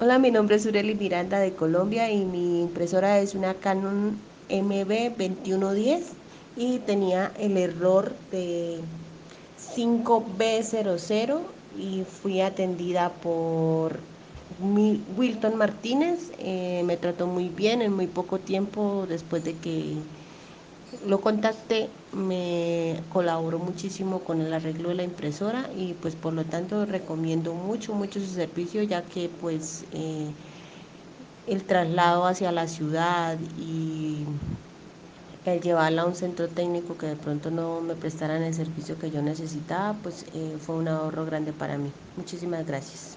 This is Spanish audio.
Hola, mi nombre es Ureli Miranda de Colombia y mi impresora es una Canon MB2110 y tenía el error de 5B00 y fui atendida por Wilton Martínez. Eh, me trató muy bien en muy poco tiempo después de que lo contacté, me colaboró muchísimo con el arreglo de la impresora y pues por lo tanto recomiendo mucho, mucho su servicio ya que pues eh, el traslado hacia la ciudad y el llevarla a un centro técnico que de pronto no me prestaran el servicio que yo necesitaba, pues eh, fue un ahorro grande para mí. Muchísimas gracias.